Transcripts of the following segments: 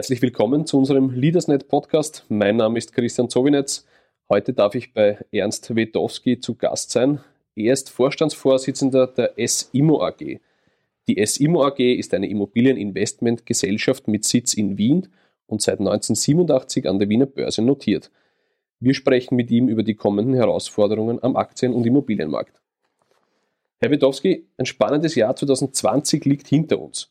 Herzlich willkommen zu unserem LeadersNet Podcast. Mein Name ist Christian Zowinetz. Heute darf ich bei Ernst Wetowski zu Gast sein. Er ist Vorstandsvorsitzender der SIMO AG. Die SIMO AG ist eine Immobilieninvestmentgesellschaft mit Sitz in Wien und seit 1987 an der Wiener Börse notiert. Wir sprechen mit ihm über die kommenden Herausforderungen am Aktien- und Immobilienmarkt. Herr Wetowski, ein spannendes Jahr 2020 liegt hinter uns.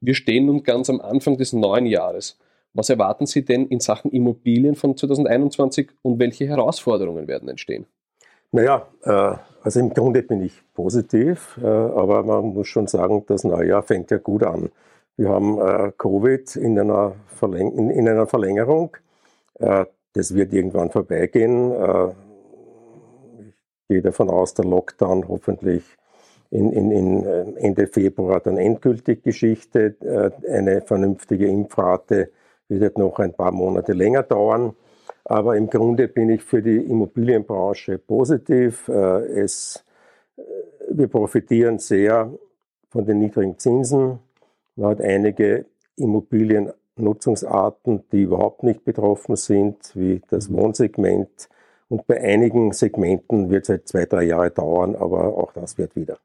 Wir stehen nun ganz am Anfang des neuen Jahres. Was erwarten Sie denn in Sachen Immobilien von 2021 und welche Herausforderungen werden entstehen? Naja, äh, also im Grunde bin ich positiv, äh, aber man muss schon sagen, das neue Jahr fängt ja gut an. Wir haben äh, Covid in einer, Verläng in, in einer Verlängerung. Das wird irgendwann vorbeigehen. Ich gehe davon aus, der Lockdown hoffentlich in, in, in äh, Ende Februar dann endgültig Geschichte. Äh, eine vernünftige Impfrate wird noch ein paar Monate länger dauern. Aber im Grunde bin ich für die Immobilienbranche positiv. Äh, es, wir profitieren sehr von den niedrigen Zinsen. Man hat einige Immobiliennutzungsarten, die überhaupt nicht betroffen sind, wie das Wohnsegment. Und bei einigen Segmenten wird es halt zwei, drei Jahre dauern, aber auch das wird wieder.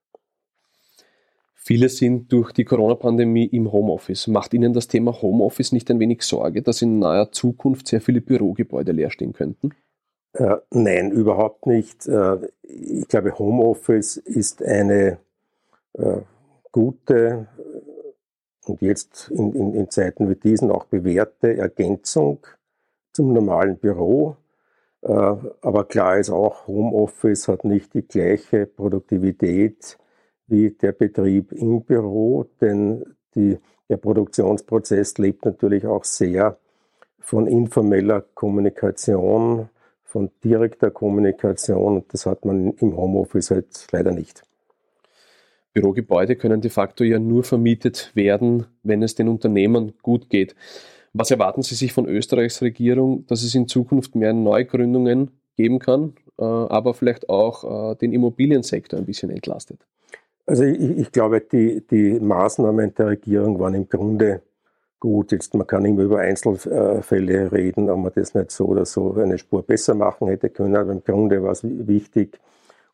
Viele sind durch die Corona-Pandemie im Homeoffice. Macht Ihnen das Thema Homeoffice nicht ein wenig Sorge, dass in naher Zukunft sehr viele Bürogebäude leer stehen könnten? Äh, nein, überhaupt nicht. Äh, ich glaube, Homeoffice ist eine äh, gute und jetzt in, in, in, Zeiten wie diesen auch bewährte Ergänzung zum normalen Büro. Äh, aber klar ist auch, Homeoffice hat nicht die gleiche Produktivität wie der Betrieb im Büro, denn die, der Produktionsprozess lebt natürlich auch sehr von informeller Kommunikation, von direkter Kommunikation. Das hat man im Homeoffice halt leider nicht. Bürogebäude können de facto ja nur vermietet werden, wenn es den Unternehmern gut geht. Was erwarten Sie sich von Österreichs Regierung, dass es in Zukunft mehr Neugründungen geben kann, äh, aber vielleicht auch äh, den Immobiliensektor ein bisschen entlastet? Also ich, ich glaube, die, die Maßnahmen der Regierung waren im Grunde gut. Jetzt, man kann immer über Einzelfälle reden, ob man das nicht so oder so eine Spur besser machen hätte können. Aber im Grunde war es wichtig,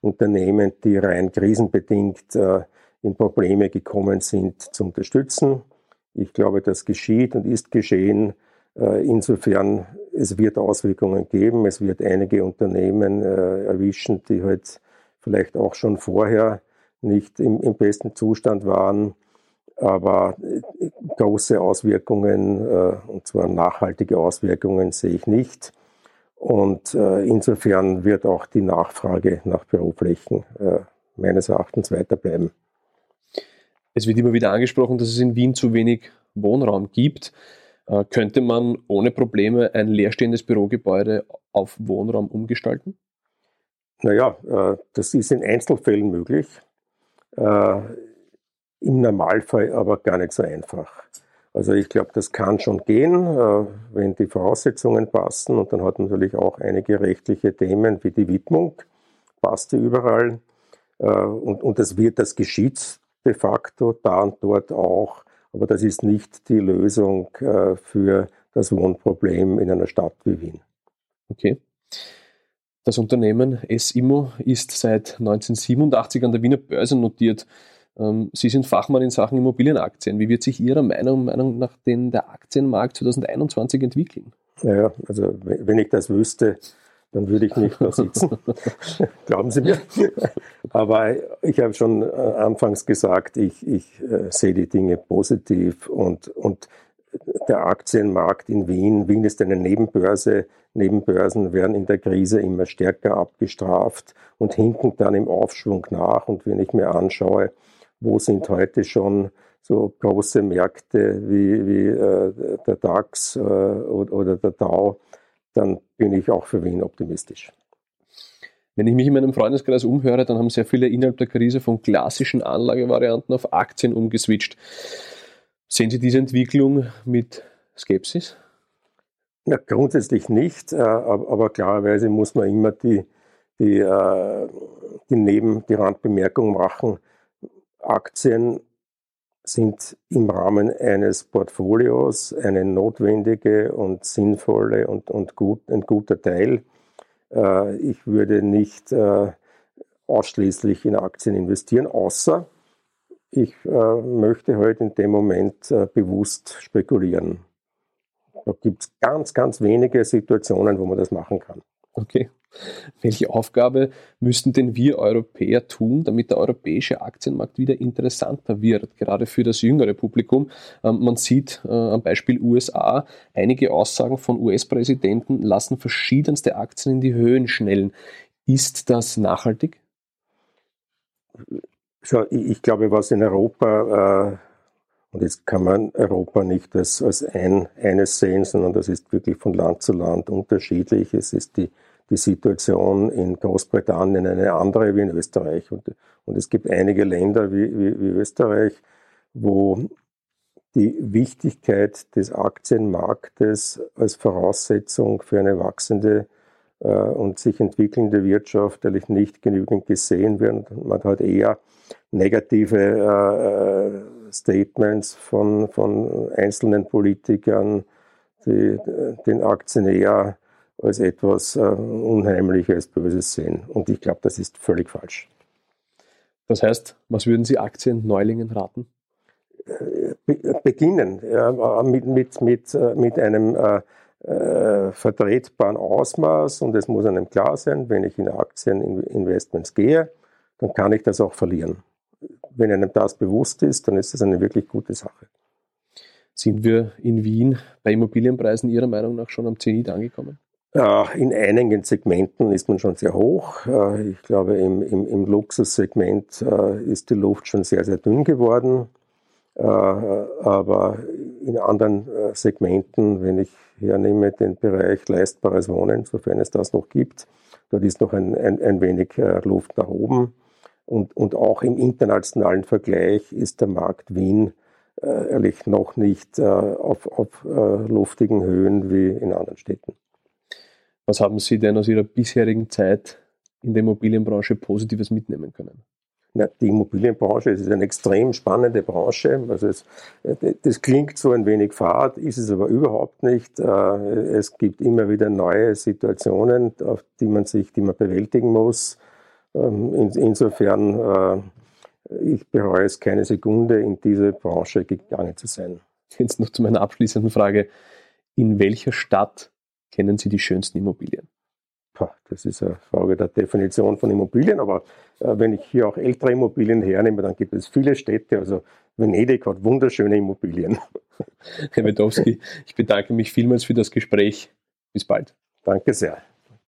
Unternehmen, die rein krisenbedingt äh, in Probleme gekommen sind, zu unterstützen. Ich glaube, das geschieht und ist geschehen. Äh, insofern, es wird Auswirkungen geben. Es wird einige Unternehmen äh, erwischen, die halt vielleicht auch schon vorher nicht im, im besten Zustand waren, aber äh, große Auswirkungen, äh, und zwar nachhaltige Auswirkungen, sehe ich nicht. Und äh, insofern wird auch die Nachfrage nach Büroflächen meines Erachtens weiterbleiben. Es wird immer wieder angesprochen, dass es in Wien zu wenig Wohnraum gibt. Könnte man ohne Probleme ein leerstehendes Bürogebäude auf Wohnraum umgestalten? Naja, das ist in Einzelfällen möglich. Äh, Im Normalfall aber gar nicht so einfach. Also ich glaube, das kann schon gehen, äh, wenn die Voraussetzungen passen. Und dann hat man natürlich auch einige rechtliche Themen wie die Widmung, passt die überall. Äh, und, und das wird, das geschieht de facto da und dort auch. Aber das ist nicht die Lösung äh, für das Wohnproblem in einer Stadt wie Wien. Okay. Das Unternehmen SIMO ist seit 1987 an der Wiener Börse notiert. Ähm, Sie sind Fachmann in Sachen Immobilienaktien. Wie wird sich Ihrer Meinung, Meinung nach denn der Aktienmarkt 2021 entwickeln? Naja, also wenn ich das wüsste, dann würde ich nicht da sitzen. Glauben Sie mir. Aber ich habe schon äh, anfangs gesagt, ich, ich äh, sehe die Dinge positiv und, und der Aktienmarkt in Wien. Wien ist eine Nebenbörse. Nebenbörsen werden in der Krise immer stärker abgestraft und hinken dann im Aufschwung nach. Und wenn ich mir anschaue, wo sind heute schon so große Märkte wie, wie äh, der DAX äh, oder, der Dow, dann bin ich auch für Wien optimistisch. Wenn ich mich in meinem Freundeskreis umhöre, dann haben sehr viele innerhalb der Krise von klassischen Anlagevarianten auf Aktien umgeswitcht. Sehen Sie diese Entwicklung mit Skepsis? Na, grundsätzlich nicht, äh, aber klarerweise muss man immer die, die, äh, die Neben, die Randbemerkung machen. Aktien sind im Rahmen eines Portfolios eine notwendige und sinnvolle und, und gut, ein guter Teil. Äh, ich würde nicht ausschließlich in Aktien investieren, außer ich äh, möchte heute halt in dem Moment äh, bewusst spekulieren. Da gibt es ganz, ganz wenige Situationen, wo man das machen kann. Okay. Welche Aufgabe müssten denn wir Europäer tun, damit der europäische Aktienmarkt wieder interessanter wird, gerade für das jüngere Publikum? Ähm, man sieht äh, am Beispiel USA, einige Aussagen von US-Präsidenten lassen verschiedenste Aktien in die Höhen schnellen. Ist das nachhaltig? Ich glaube, was in Europa, äh, und jetzt kann man Europa nicht als, als ein, eines sehen, sondern das ist wirklich von Land zu Land unterschiedlich. Es ist die die Situation in Großbritannien eine andere wie in Österreich. Und, und es gibt einige Länder wie, wie, wie Österreich, wo die Wichtigkeit des Aktienmarktes als Voraussetzung für eine wachsende äh, und sich entwickelnde Wirtschaft eigentlich nicht genügend gesehen wird. Man hat eher negative äh, äh, Statements von, von einzelnen Politikern, die den Aktionär als etwas äh, Unheimliches, Böses sehen. Und ich glaube, das ist völlig falsch. Das heißt, was würden Sie Aktien-Neulingen raten? Be beginnen ja, mit, mit, mit, äh, mit einem äh, äh, vertretbaren Ausmaß und es muss einem klar sein, wenn ich in Aktieninvestments gehe, dann kann ich das auch verlieren. Wenn einem das bewusst ist, dann ist das eine wirklich gute Sache. Sind wir in Wien bei Immobilienpreisen Ihrer Meinung nach schon am Zenit angekommen? In einigen Segmenten ist man schon sehr hoch. Äh, ich glaube, im, im, im Luxussegment äh, ist die Luft schon sehr, sehr dünn geworden. Äh, aber in anderen Segmenten, wenn ich hernehme den Bereich leistbares Wohnen, sofern es das noch gibt, dort ist noch ein, ein, ein wenig Luft nach oben. Und, und auch im internationalen Vergleich ist der Markt Wien ehrlich noch nicht auf, auf luftigen Höhen wie in anderen Städten. Was haben Sie denn aus Ihrer bisherigen Zeit in der Immobilienbranche Positives mitnehmen können? Ja, die Immobilienbranche ist eine extrem spannende Branche. Also es, das klingt so ein wenig fad, ist es aber überhaupt nicht. Äh, es gibt immer wieder neue Situationen, auf die man sich, die man bewältigen muss. Ähm, insofern, äh, ich bereue es keine Sekunde, in diese Branche gegangen zu sein. Jetzt noch zu meiner abschließenden Frage. In welcher Stadt kennen Sie die schönsten Immobilien? Das ist eine Frage der Definition von Immobilien, aber äh, wenn ich hier auch ältere Immobilien hernehme, dann gibt es viele Städte. Also Venedig hat wunderschöne Immobilien. Herr Wedowski, ich bedanke mich vielmals für das Gespräch. Bis bald. Danke sehr.